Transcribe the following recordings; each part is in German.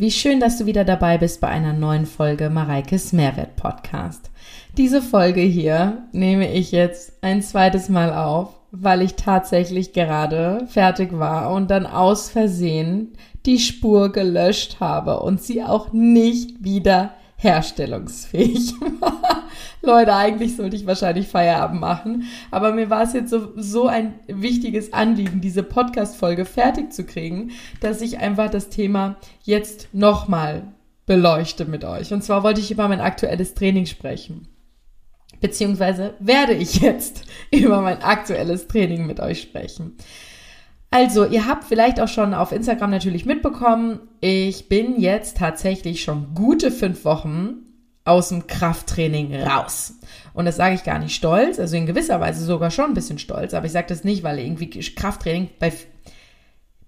Wie schön, dass du wieder dabei bist bei einer neuen Folge Mareikes Mehrwert Podcast. Diese Folge hier nehme ich jetzt ein zweites Mal auf, weil ich tatsächlich gerade fertig war und dann aus Versehen die Spur gelöscht habe und sie auch nicht wieder herstellungsfähig war. Leute, eigentlich sollte ich wahrscheinlich Feierabend machen, aber mir war es jetzt so, so ein wichtiges Anliegen, diese Podcast-Folge fertig zu kriegen, dass ich einfach das Thema jetzt nochmal beleuchte mit euch. Und zwar wollte ich über mein aktuelles Training sprechen. Beziehungsweise werde ich jetzt über mein aktuelles Training mit euch sprechen. Also, ihr habt vielleicht auch schon auf Instagram natürlich mitbekommen, ich bin jetzt tatsächlich schon gute fünf Wochen aus dem Krafttraining raus. Und das sage ich gar nicht stolz, also in gewisser Weise sogar schon ein bisschen stolz, aber ich sage das nicht, weil irgendwie Krafttraining bei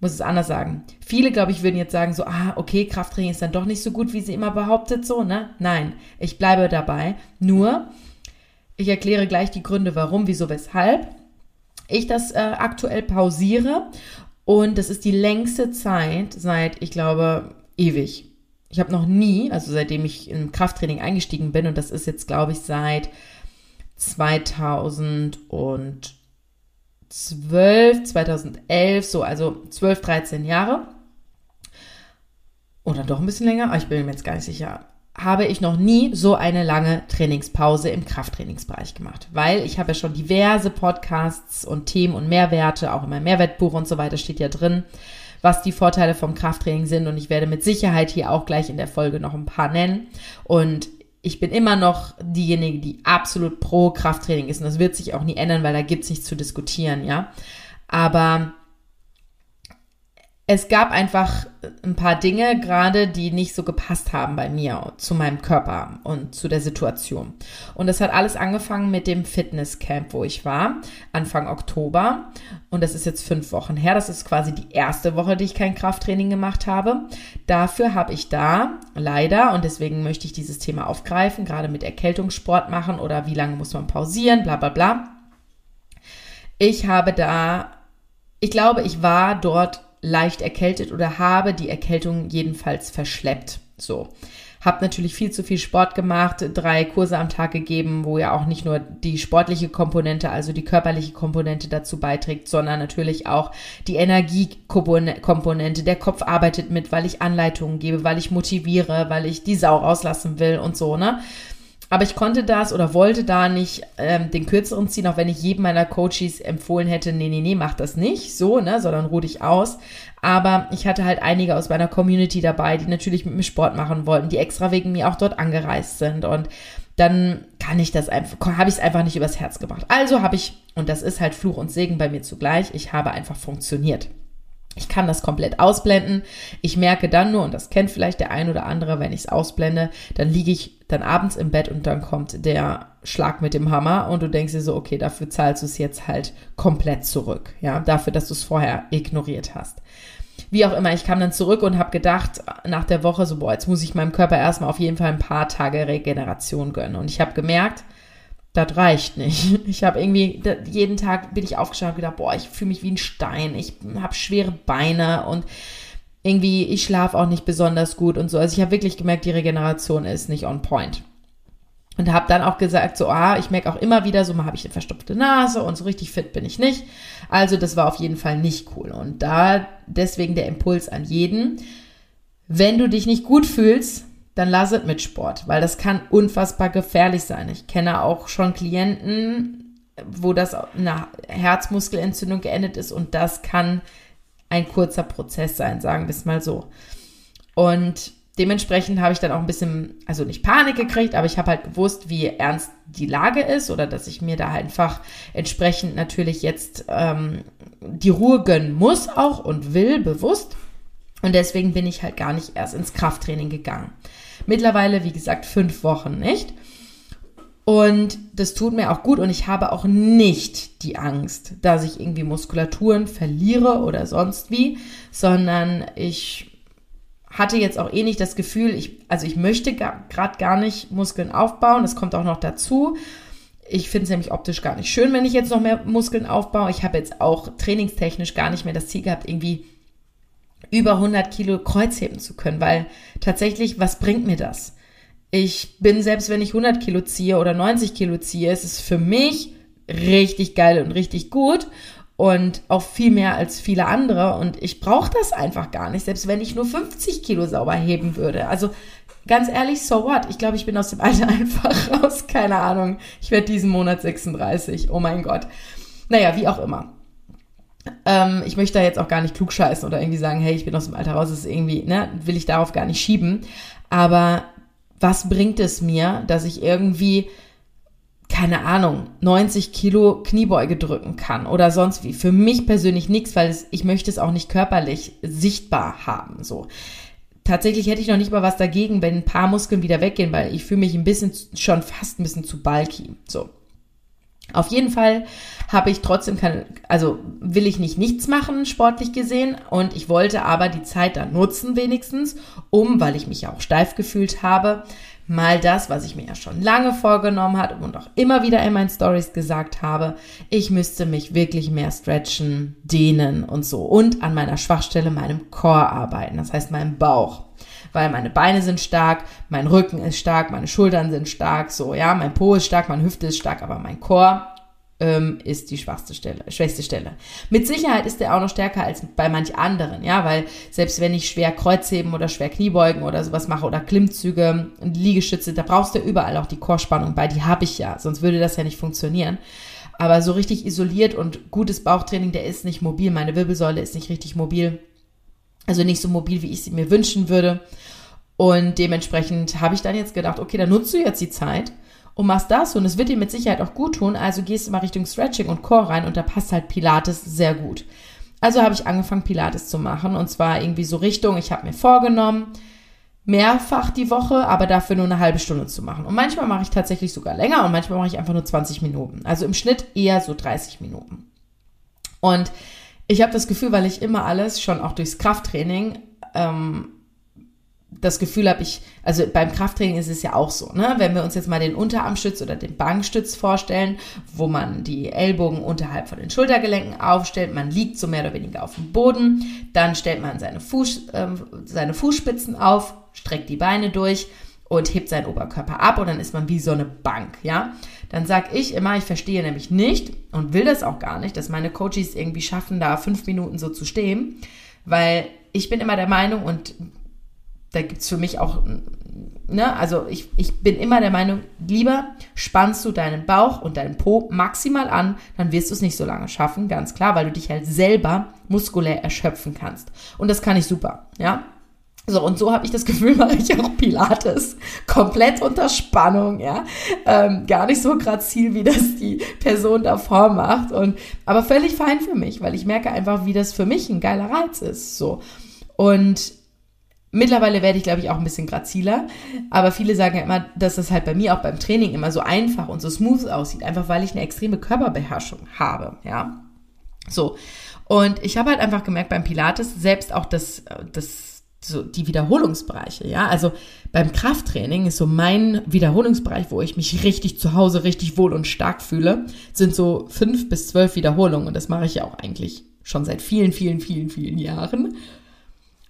muss es anders sagen. Viele, glaube ich, würden jetzt sagen so, ah, okay, Krafttraining ist dann doch nicht so gut, wie sie immer behauptet, so, ne? Nein, ich bleibe dabei. Nur, ich erkläre gleich die Gründe, warum, wieso, weshalb ich das äh, aktuell pausiere. Und das ist die längste Zeit seit, ich glaube, ewig. Ich habe noch nie, also seitdem ich im Krafttraining eingestiegen bin, und das ist jetzt, glaube ich, seit 2012, 2011, so, also 12, 13 Jahre. Oder doch ein bisschen länger, aber ich bin mir jetzt gar nicht sicher. Habe ich noch nie so eine lange Trainingspause im Krafttrainingsbereich gemacht, weil ich habe ja schon diverse Podcasts und Themen und Mehrwerte, auch in meinem Mehrwertbuch und so weiter steht ja drin, was die Vorteile vom Krafttraining sind. Und ich werde mit Sicherheit hier auch gleich in der Folge noch ein paar nennen. Und ich bin immer noch diejenige, die absolut pro Krafttraining ist. Und das wird sich auch nie ändern, weil da gibt es nichts zu diskutieren, ja. Aber es gab einfach ein paar Dinge gerade, die nicht so gepasst haben bei mir, zu meinem Körper und zu der Situation. Und das hat alles angefangen mit dem Fitnesscamp, wo ich war, Anfang Oktober. Und das ist jetzt fünf Wochen her. Das ist quasi die erste Woche, die ich kein Krafttraining gemacht habe. Dafür habe ich da leider, und deswegen möchte ich dieses Thema aufgreifen, gerade mit Erkältungssport machen oder wie lange muss man pausieren, bla bla bla. Ich habe da, ich glaube, ich war dort leicht erkältet oder habe die Erkältung jedenfalls verschleppt. So. Hab natürlich viel zu viel Sport gemacht, drei Kurse am Tag gegeben, wo ja auch nicht nur die sportliche Komponente, also die körperliche Komponente dazu beiträgt, sondern natürlich auch die Energiekomponente. Der Kopf arbeitet mit, weil ich Anleitungen gebe, weil ich motiviere, weil ich die Sau rauslassen will und so, ne? Aber ich konnte das oder wollte da nicht ähm, den kürzeren ziehen, auch wenn ich jedem meiner Coaches empfohlen hätte, nee, nee, nee, mach das nicht so, ne, sondern ruh dich aus. Aber ich hatte halt einige aus meiner Community dabei, die natürlich mit mir Sport machen wollten, die extra wegen mir auch dort angereist sind. Und dann kann ich das einfach, habe ich es einfach nicht übers Herz gebracht. Also habe ich, und das ist halt Fluch und Segen bei mir zugleich, ich habe einfach funktioniert. Ich kann das komplett ausblenden. Ich merke dann nur, und das kennt vielleicht der ein oder andere, wenn ich es ausblende, dann liege ich dann abends im Bett und dann kommt der Schlag mit dem Hammer und du denkst dir so, okay, dafür zahlst du es jetzt halt komplett zurück. Ja, dafür, dass du es vorher ignoriert hast. Wie auch immer, ich kam dann zurück und habe gedacht, nach der Woche so, boah, jetzt muss ich meinem Körper erstmal auf jeden Fall ein paar Tage Regeneration gönnen. Und ich habe gemerkt, das reicht nicht. Ich habe irgendwie, jeden Tag bin ich aufgestanden und gedacht, boah, ich fühle mich wie ein Stein, ich habe schwere Beine und irgendwie, ich schlafe auch nicht besonders gut und so. Also ich habe wirklich gemerkt, die Regeneration ist nicht on point. Und habe dann auch gesagt, so, ah, ich merke auch immer wieder, so mal habe ich eine verstopfte Nase und so richtig fit bin ich nicht. Also das war auf jeden Fall nicht cool. Und da deswegen der Impuls an jeden, wenn du dich nicht gut fühlst, dann lass es mit Sport, weil das kann unfassbar gefährlich sein. Ich kenne auch schon Klienten, wo das eine Herzmuskelentzündung geendet ist und das kann ein kurzer Prozess sein, sagen wir es mal so. Und dementsprechend habe ich dann auch ein bisschen, also nicht Panik gekriegt, aber ich habe halt gewusst, wie ernst die Lage ist oder dass ich mir da einfach entsprechend natürlich jetzt ähm, die Ruhe gönnen muss auch und will, bewusst. Und deswegen bin ich halt gar nicht erst ins Krafttraining gegangen. Mittlerweile, wie gesagt, fünf Wochen, nicht? Und das tut mir auch gut und ich habe auch nicht die Angst, dass ich irgendwie Muskulaturen verliere oder sonst wie, sondern ich hatte jetzt auch eh nicht das Gefühl, ich, also ich möchte gerade gar nicht Muskeln aufbauen, das kommt auch noch dazu. Ich finde es nämlich optisch gar nicht schön, wenn ich jetzt noch mehr Muskeln aufbaue. Ich habe jetzt auch trainingstechnisch gar nicht mehr das Ziel gehabt, irgendwie über 100 Kilo Kreuzheben zu können, weil tatsächlich, was bringt mir das? Ich bin, selbst wenn ich 100 Kilo ziehe oder 90 Kilo ziehe, ist es für mich richtig geil und richtig gut und auch viel mehr als viele andere. Und ich brauche das einfach gar nicht, selbst wenn ich nur 50 Kilo sauber heben würde. Also ganz ehrlich, so what? Ich glaube, ich bin aus dem Alter einfach raus. Keine Ahnung. Ich werde diesen Monat 36. Oh mein Gott. Naja, wie auch immer. Ähm, ich möchte da jetzt auch gar nicht klugscheißen oder irgendwie sagen, hey, ich bin aus dem Alter raus. Das ist irgendwie, ne, will ich darauf gar nicht schieben. Aber was bringt es mir, dass ich irgendwie, keine Ahnung, 90 Kilo Kniebeuge drücken kann oder sonst wie? Für mich persönlich nichts, weil es, ich möchte es auch nicht körperlich sichtbar haben, so. Tatsächlich hätte ich noch nicht mal was dagegen, wenn ein paar Muskeln wieder weggehen, weil ich fühle mich ein bisschen, schon fast ein bisschen zu bulky, so. Auf jeden Fall habe ich trotzdem keine, also will ich nicht nichts machen, sportlich gesehen. Und ich wollte aber die Zeit dann nutzen wenigstens, um, weil ich mich ja auch steif gefühlt habe, mal das, was ich mir ja schon lange vorgenommen habe und auch immer wieder in meinen Stories gesagt habe, ich müsste mich wirklich mehr stretchen, dehnen und so und an meiner Schwachstelle, meinem Core arbeiten, das heißt meinem Bauch weil meine Beine sind stark, mein Rücken ist stark, meine Schultern sind stark, so, ja, mein Po ist stark, meine Hüfte ist stark, aber mein Chor ähm, ist die schwachste Stelle, schwächste Stelle. Mit Sicherheit ist der auch noch stärker als bei manch anderen, ja, weil selbst wenn ich schwer Kreuzheben oder schwer Kniebeugen oder sowas mache oder Klimmzüge, Liegestütze, da brauchst du überall auch die Chorspannung bei, die habe ich ja, sonst würde das ja nicht funktionieren. Aber so richtig isoliert und gutes Bauchtraining, der ist nicht mobil. Meine Wirbelsäule ist nicht richtig mobil. Also nicht so mobil, wie ich sie mir wünschen würde. Und dementsprechend habe ich dann jetzt gedacht, okay, dann nutzt du jetzt die Zeit und machst das und es wird dir mit Sicherheit auch gut tun. Also gehst du mal Richtung Stretching und Core rein und da passt halt Pilates sehr gut. Also habe ich angefangen, Pilates zu machen und zwar irgendwie so Richtung, ich habe mir vorgenommen, mehrfach die Woche, aber dafür nur eine halbe Stunde zu machen. Und manchmal mache ich tatsächlich sogar länger und manchmal mache ich einfach nur 20 Minuten. Also im Schnitt eher so 30 Minuten. Und ich habe das Gefühl, weil ich immer alles schon auch durchs Krafttraining ähm, das Gefühl habe, ich, also beim Krafttraining ist es ja auch so, ne? Wenn wir uns jetzt mal den Unterarmstütz oder den Bankstütz vorstellen, wo man die Ellbogen unterhalb von den Schultergelenken aufstellt, man liegt so mehr oder weniger auf dem Boden, dann stellt man seine, Fuß, äh, seine Fußspitzen auf, streckt die Beine durch und hebt seinen Oberkörper ab und dann ist man wie so eine Bank, ja? Dann sag ich immer, ich verstehe nämlich nicht und will das auch gar nicht, dass meine Coaches irgendwie schaffen, da fünf Minuten so zu stehen, weil ich bin immer der Meinung und da gibt's für mich auch, ne, also ich, ich bin immer der Meinung, lieber spannst du deinen Bauch und deinen Po maximal an, dann wirst du es nicht so lange schaffen, ganz klar, weil du dich halt selber muskulär erschöpfen kannst. Und das kann ich super, ja. So, und so habe ich das Gefühl, mache ich auch Pilates. Komplett unter Spannung, ja. Ähm, gar nicht so grazil, wie das die Person davor macht. Und, aber völlig fein für mich, weil ich merke einfach, wie das für mich ein geiler Reiz ist. So. Und Mittlerweile werde ich, glaube ich, auch ein bisschen graziler. Aber viele sagen ja immer, dass das halt bei mir auch beim Training immer so einfach und so smooth aussieht. Einfach weil ich eine extreme Körperbeherrschung habe, ja. So. Und ich habe halt einfach gemerkt beim Pilates, selbst auch das, das, so die Wiederholungsbereiche, ja. Also beim Krafttraining ist so mein Wiederholungsbereich, wo ich mich richtig zu Hause richtig wohl und stark fühle, sind so fünf bis zwölf Wiederholungen. Und das mache ich ja auch eigentlich schon seit vielen, vielen, vielen, vielen Jahren.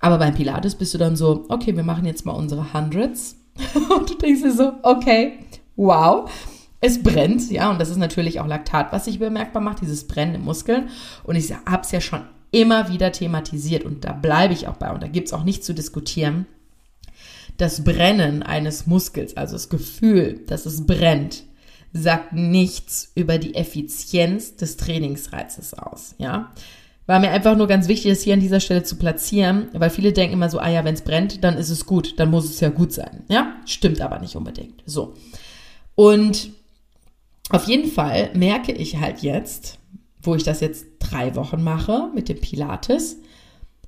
Aber beim Pilates bist du dann so, okay, wir machen jetzt mal unsere Hundreds. und du denkst dir so, okay, wow. Es brennt, ja, und das ist natürlich auch Laktat, was sich bemerkbar macht, dieses Brennen im Muskeln. Und ich habe es ja schon immer wieder thematisiert und da bleibe ich auch bei und da gibt es auch nichts zu diskutieren. Das Brennen eines Muskels, also das Gefühl, dass es brennt, sagt nichts über die Effizienz des Trainingsreizes aus, ja. War mir einfach nur ganz wichtig, das hier an dieser Stelle zu platzieren, weil viele denken immer so, ah ja, wenn es brennt, dann ist es gut, dann muss es ja gut sein. Ja, stimmt aber nicht unbedingt. So. Und auf jeden Fall merke ich halt jetzt, wo ich das jetzt drei Wochen mache mit dem Pilates,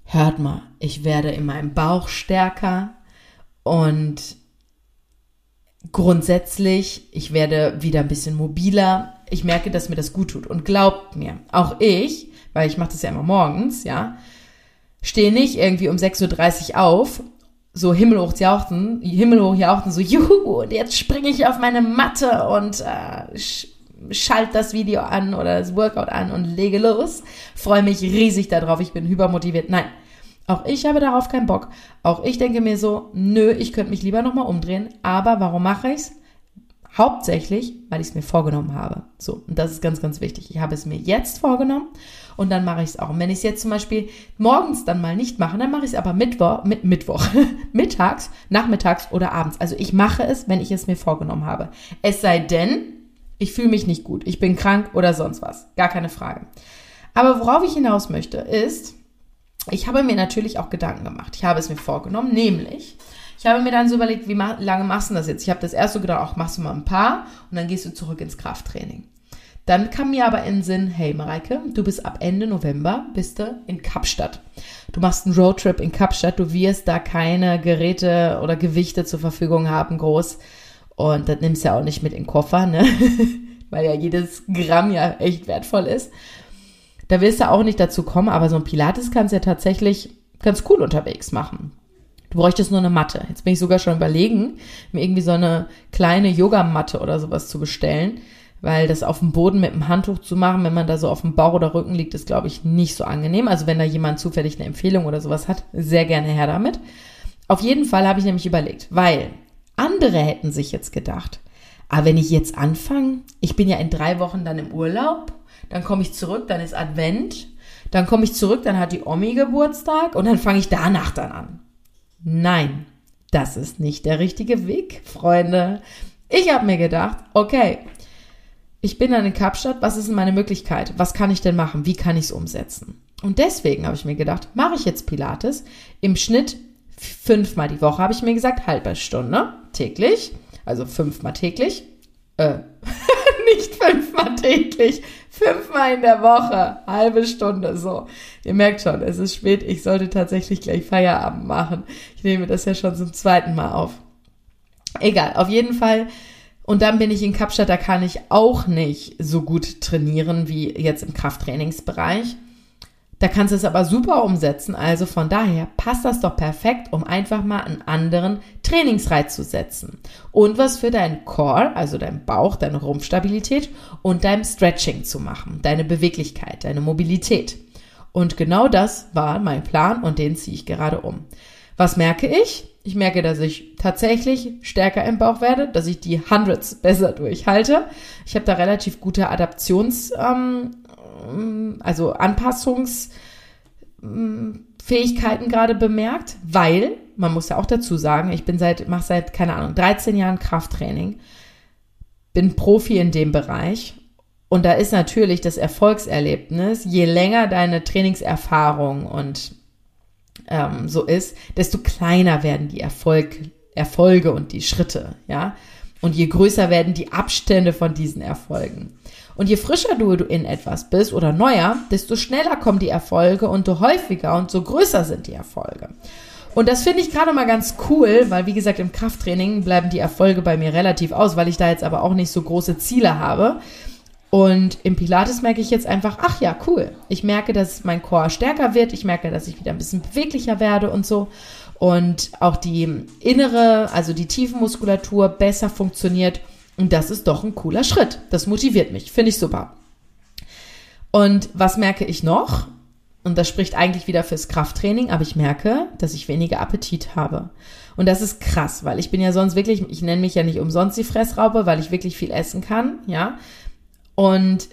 hört mal, ich werde in meinem Bauch stärker und grundsätzlich, ich werde wieder ein bisschen mobiler. Ich merke, dass mir das gut tut. Und glaubt mir, auch ich weil ich mache das ja immer morgens, ja, stehe nicht irgendwie um 6.30 Uhr auf, so himmelhoch jauchten, himmelhoch jauchten, so juhu, und jetzt springe ich auf meine Matte und äh, schalt das Video an oder das Workout an und lege los. Freue mich riesig darauf, ich bin hypermotiviert. Nein, Auch ich habe darauf keinen Bock. Auch ich denke mir so, nö, ich könnte mich lieber nochmal umdrehen. Aber warum mache ich's? Hauptsächlich, weil ich es mir vorgenommen habe. So, und das ist ganz, ganz wichtig. Ich habe es mir jetzt vorgenommen und dann mache ich es auch. Und wenn ich es jetzt zum Beispiel morgens dann mal nicht mache, dann mache ich es aber Mittwoch, mit, Mittwoch, mittags, nachmittags oder abends. Also ich mache es, wenn ich es mir vorgenommen habe. Es sei denn, ich fühle mich nicht gut, ich bin krank oder sonst was. Gar keine Frage. Aber worauf ich hinaus möchte, ist, ich habe mir natürlich auch Gedanken gemacht. Ich habe es mir vorgenommen, nämlich, ich habe mir dann so überlegt, wie lange machst du das jetzt? Ich habe das erst so gedacht, auch machst du mal ein paar und dann gehst du zurück ins Krafttraining. Dann kam mir aber in den Sinn, hey Mareike, du bist ab Ende November, bist du in Kapstadt. Du machst einen Roadtrip in Kapstadt, du wirst da keine Geräte oder Gewichte zur Verfügung haben, groß. Und das nimmst du ja auch nicht mit in den Koffer, ne? Weil ja jedes Gramm ja echt wertvoll ist. Da wirst du auch nicht dazu kommen, aber so ein Pilates kannst du ja tatsächlich ganz cool unterwegs machen. Du bräuchtest nur eine Matte. Jetzt bin ich sogar schon überlegen, mir irgendwie so eine kleine Yogamatte oder sowas zu bestellen weil das auf dem Boden mit dem Handtuch zu machen, wenn man da so auf dem Bauch oder Rücken liegt, ist, glaube ich, nicht so angenehm. Also wenn da jemand zufällig eine Empfehlung oder sowas hat, sehr gerne her damit. Auf jeden Fall habe ich nämlich überlegt, weil andere hätten sich jetzt gedacht, aber ah, wenn ich jetzt anfange, ich bin ja in drei Wochen dann im Urlaub, dann komme ich zurück, dann ist Advent, dann komme ich zurück, dann hat die Omi Geburtstag und dann fange ich danach dann an. Nein, das ist nicht der richtige Weg, Freunde. Ich habe mir gedacht, okay, ich bin dann in Kapstadt, was ist denn meine Möglichkeit? Was kann ich denn machen? Wie kann ich es umsetzen? Und deswegen habe ich mir gedacht, mache ich jetzt Pilates im Schnitt fünfmal die Woche, habe ich mir gesagt, halbe Stunde täglich, also fünfmal täglich. Äh, nicht fünfmal täglich, fünfmal in der Woche, halbe Stunde, so. Ihr merkt schon, es ist spät, ich sollte tatsächlich gleich Feierabend machen. Ich nehme das ja schon zum zweiten Mal auf. Egal, auf jeden Fall und dann bin ich in Kapstadt, da kann ich auch nicht so gut trainieren wie jetzt im Krafttrainingsbereich. Da kannst du es aber super umsetzen. Also von daher passt das doch perfekt, um einfach mal einen anderen Trainingsreiz zu setzen. Und was für deinen Core, also deinen Bauch, deine Rumpfstabilität und dein Stretching zu machen. Deine Beweglichkeit, deine Mobilität. Und genau das war mein Plan und den ziehe ich gerade um. Was merke ich? Ich merke, dass ich tatsächlich stärker im Bauch werde, dass ich die Hundreds besser durchhalte. Ich habe da relativ gute Adaptions, ähm, also Anpassungsfähigkeiten gerade bemerkt, weil man muss ja auch dazu sagen, ich bin seit mache seit keine Ahnung 13 Jahren Krafttraining, bin Profi in dem Bereich und da ist natürlich das Erfolgserlebnis, je länger deine Trainingserfahrung und ähm, so ist, desto kleiner werden die Erfolg, Erfolge und die Schritte, ja. Und je größer werden die Abstände von diesen Erfolgen. Und je frischer du in etwas bist oder neuer, desto schneller kommen die Erfolge und so häufiger und so größer sind die Erfolge. Und das finde ich gerade mal ganz cool, weil wie gesagt, im Krafttraining bleiben die Erfolge bei mir relativ aus, weil ich da jetzt aber auch nicht so große Ziele habe. Und im Pilates merke ich jetzt einfach, ach ja, cool. Ich merke, dass mein Core stärker wird. Ich merke, dass ich wieder ein bisschen beweglicher werde und so. Und auch die innere, also die Tiefenmuskulatur besser funktioniert. Und das ist doch ein cooler Schritt. Das motiviert mich. Finde ich super. Und was merke ich noch? Und das spricht eigentlich wieder fürs Krafttraining, aber ich merke, dass ich weniger Appetit habe. Und das ist krass, weil ich bin ja sonst wirklich, ich nenne mich ja nicht umsonst die Fressraupe, weil ich wirklich viel essen kann, ja. Und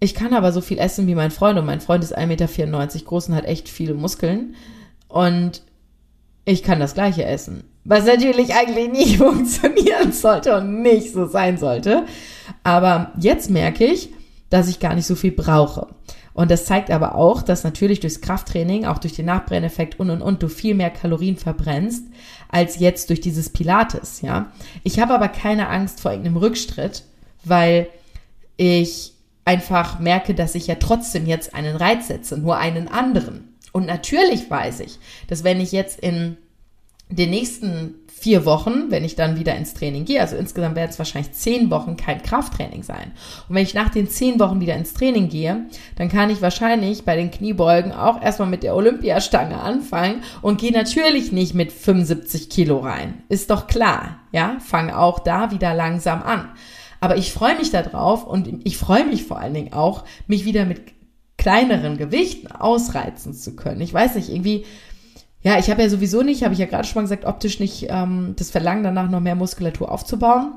ich kann aber so viel essen wie mein Freund und mein Freund ist 1,94 Meter groß und hat echt viele Muskeln. Und ich kann das gleiche essen. Was natürlich eigentlich nicht funktionieren sollte und nicht so sein sollte. Aber jetzt merke ich, dass ich gar nicht so viel brauche. Und das zeigt aber auch, dass natürlich durchs Krafttraining, auch durch den Nachbrenneffekt und und und du viel mehr Kalorien verbrennst als jetzt durch dieses Pilates, ja. Ich habe aber keine Angst vor irgendeinem Rückschritt, weil ich einfach merke, dass ich ja trotzdem jetzt einen Reiz setze, nur einen anderen. Und natürlich weiß ich, dass wenn ich jetzt in den nächsten vier Wochen, wenn ich dann wieder ins Training gehe, also insgesamt werden es wahrscheinlich zehn Wochen kein Krafttraining sein. Und wenn ich nach den zehn Wochen wieder ins Training gehe, dann kann ich wahrscheinlich bei den Kniebeugen auch erstmal mit der Olympiastange anfangen und gehe natürlich nicht mit 75 Kilo rein. Ist doch klar, ja? Fange auch da wieder langsam an. Aber ich freue mich darauf und ich freue mich vor allen Dingen auch, mich wieder mit kleineren Gewichten ausreizen zu können. Ich weiß nicht, irgendwie, ja, ich habe ja sowieso nicht, habe ich ja gerade schon mal gesagt, optisch nicht ähm, das Verlangen danach, noch mehr Muskulatur aufzubauen.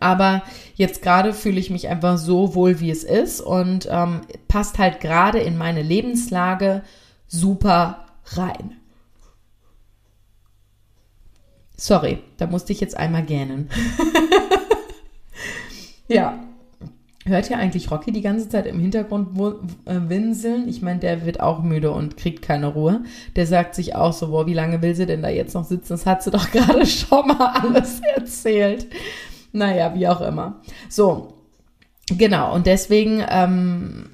Aber jetzt gerade fühle ich mich einfach so wohl, wie es ist und ähm, passt halt gerade in meine Lebenslage super rein. Sorry, da musste ich jetzt einmal gähnen. ja. Hört ihr eigentlich Rocky die ganze Zeit im Hintergrund äh, winseln? Ich meine, der wird auch müde und kriegt keine Ruhe. Der sagt sich auch so, boah, wie lange will sie denn da jetzt noch sitzen? Das hat sie doch gerade schon mal alles erzählt. Naja, wie auch immer. So, genau. Und deswegen ähm,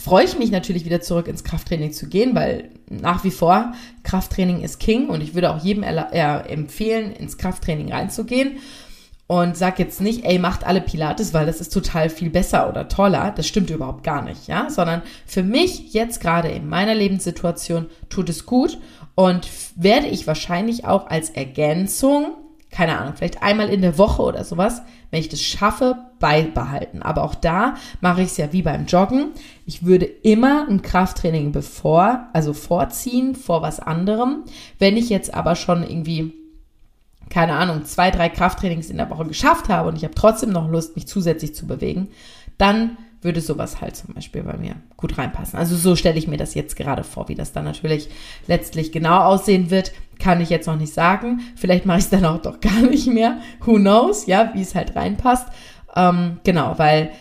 freue ich mich natürlich wieder zurück ins Krafttraining zu gehen, weil nach wie vor Krafttraining ist King und ich würde auch jedem äh, empfehlen, ins Krafttraining reinzugehen und sag jetzt nicht, ey, macht alle Pilates, weil das ist total viel besser oder toller. Das stimmt überhaupt gar nicht, ja, sondern für mich jetzt gerade in meiner Lebenssituation tut es gut und werde ich wahrscheinlich auch als Ergänzung, keine Ahnung, vielleicht einmal in der Woche oder sowas, wenn ich das schaffe, beibehalten. Aber auch da mache ich es ja wie beim Joggen. Ich würde immer ein Krafttraining bevor, also vorziehen vor was anderem. Wenn ich jetzt aber schon irgendwie keine Ahnung, zwei, drei Krafttrainings in der Woche geschafft habe und ich habe trotzdem noch Lust, mich zusätzlich zu bewegen, dann würde sowas halt zum Beispiel bei mir gut reinpassen. Also so stelle ich mir das jetzt gerade vor, wie das dann natürlich letztlich genau aussehen wird, kann ich jetzt noch nicht sagen. Vielleicht mache ich es dann auch doch gar nicht mehr. Who knows, ja, wie es halt reinpasst. Ähm, genau, weil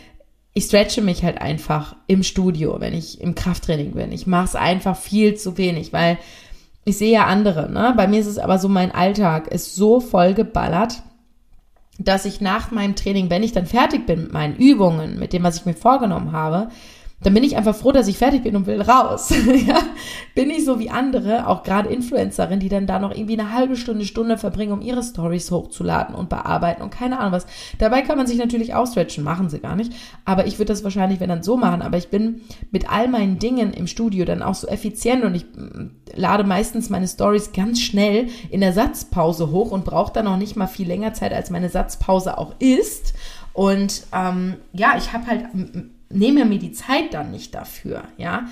ich stretche mich halt einfach im Studio, wenn ich im Krafttraining bin. Ich mache es einfach viel zu wenig, weil ich sehe ja andere, ne? Bei mir ist es aber so, mein Alltag ist so voll geballert, dass ich nach meinem Training, wenn ich dann fertig bin mit meinen Übungen, mit dem, was ich mir vorgenommen habe, dann bin ich einfach froh, dass ich fertig bin und will raus. ja? Bin ich so wie andere, auch gerade Influencerinnen, die dann da noch irgendwie eine halbe Stunde, Stunde verbringen, um ihre Stories hochzuladen und bearbeiten und keine Ahnung was. Dabei kann man sich natürlich ausstretchen, machen sie gar nicht. Aber ich würde das wahrscheinlich, wenn dann so machen. Aber ich bin mit all meinen Dingen im Studio dann auch so effizient und ich mm, lade meistens meine Stories ganz schnell in der Satzpause hoch und brauche dann auch nicht mal viel länger Zeit, als meine Satzpause auch ist. Und ähm, ja, ich habe halt nehme mir die Zeit dann nicht dafür, ja.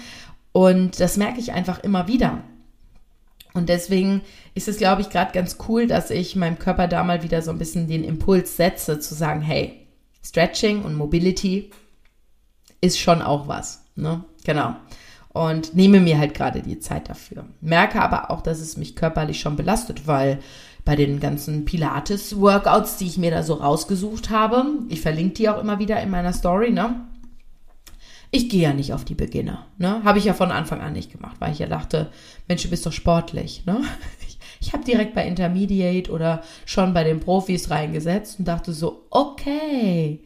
Und das merke ich einfach immer wieder. Und deswegen ist es, glaube ich, gerade ganz cool, dass ich meinem Körper da mal wieder so ein bisschen den Impuls setze, zu sagen, hey, Stretching und Mobility ist schon auch was. Ne? Genau. Und nehme mir halt gerade die Zeit dafür. Merke aber auch, dass es mich körperlich schon belastet, weil bei den ganzen Pilates-Workouts, die ich mir da so rausgesucht habe, ich verlinke die auch immer wieder in meiner Story, ne? Ich gehe ja nicht auf die Beginner. Ne? Habe ich ja von Anfang an nicht gemacht, weil ich ja dachte, Mensch, du bist doch sportlich. Ne? Ich, ich habe direkt bei Intermediate oder schon bei den Profis reingesetzt und dachte so, okay,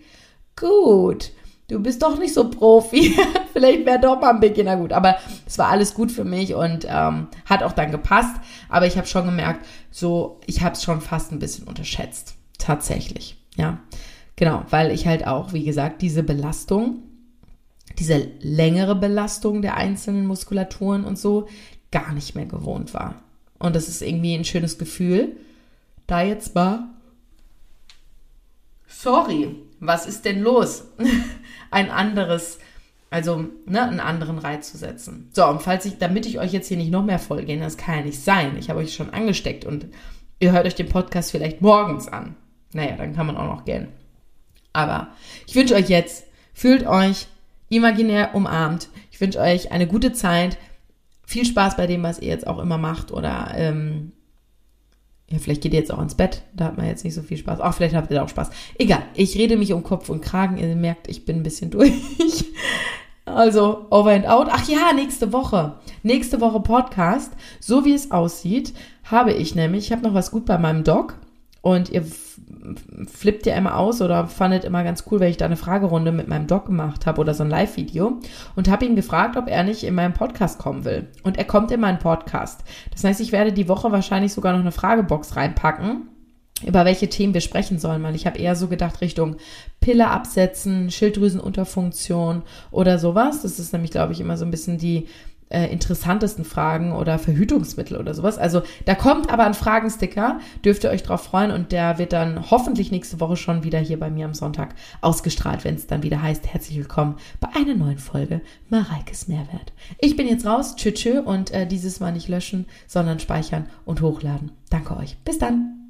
gut, du bist doch nicht so Profi. Vielleicht wäre doch mal ein Beginner gut. Aber es war alles gut für mich und ähm, hat auch dann gepasst. Aber ich habe schon gemerkt, so, ich habe es schon fast ein bisschen unterschätzt. Tatsächlich, ja. Genau, weil ich halt auch, wie gesagt, diese Belastung diese längere Belastung der einzelnen Muskulaturen und so gar nicht mehr gewohnt war. Und das ist irgendwie ein schönes Gefühl, da jetzt mal. Sorry, was ist denn los? ein anderes, also ne, einen anderen Reiz zu setzen. So, und falls ich, damit ich euch jetzt hier nicht noch mehr vollgehen, das kann ja nicht sein. Ich habe euch schon angesteckt und ihr hört euch den Podcast vielleicht morgens an. Naja, dann kann man auch noch gehen. Aber ich wünsche euch jetzt, fühlt euch imaginär umarmt. Ich wünsche euch eine gute Zeit. Viel Spaß bei dem, was ihr jetzt auch immer macht. Oder ähm, ja, vielleicht geht ihr jetzt auch ins Bett. Da hat man jetzt nicht so viel Spaß. Auch vielleicht habt ihr da auch Spaß. Egal, ich rede mich um Kopf und Kragen. Ihr merkt, ich bin ein bisschen durch. Also, over and out. Ach ja, nächste Woche. Nächste Woche Podcast. So wie es aussieht, habe ich nämlich, ich habe noch was gut bei meinem Dog. Und ihr flippt ja immer aus oder fandet immer ganz cool, wenn ich da eine Fragerunde mit meinem Doc gemacht habe oder so ein Live-Video und habe ihn gefragt, ob er nicht in meinen Podcast kommen will. Und er kommt in meinen Podcast. Das heißt, ich werde die Woche wahrscheinlich sogar noch eine Fragebox reinpacken über welche Themen wir sprechen sollen, weil ich habe eher so gedacht Richtung Pille absetzen, Schilddrüsenunterfunktion oder sowas. Das ist nämlich, glaube ich, immer so ein bisschen die äh, interessantesten Fragen oder Verhütungsmittel oder sowas. Also da kommt aber ein Fragensticker, dürft ihr euch drauf freuen und der wird dann hoffentlich nächste Woche schon wieder hier bei mir am Sonntag ausgestrahlt, wenn es dann wieder heißt, herzlich willkommen bei einer neuen Folge Mareikes Mehrwert. Ich bin jetzt raus, tschüss, tschüss und äh, dieses Mal nicht löschen, sondern speichern und hochladen. Danke euch. Bis dann.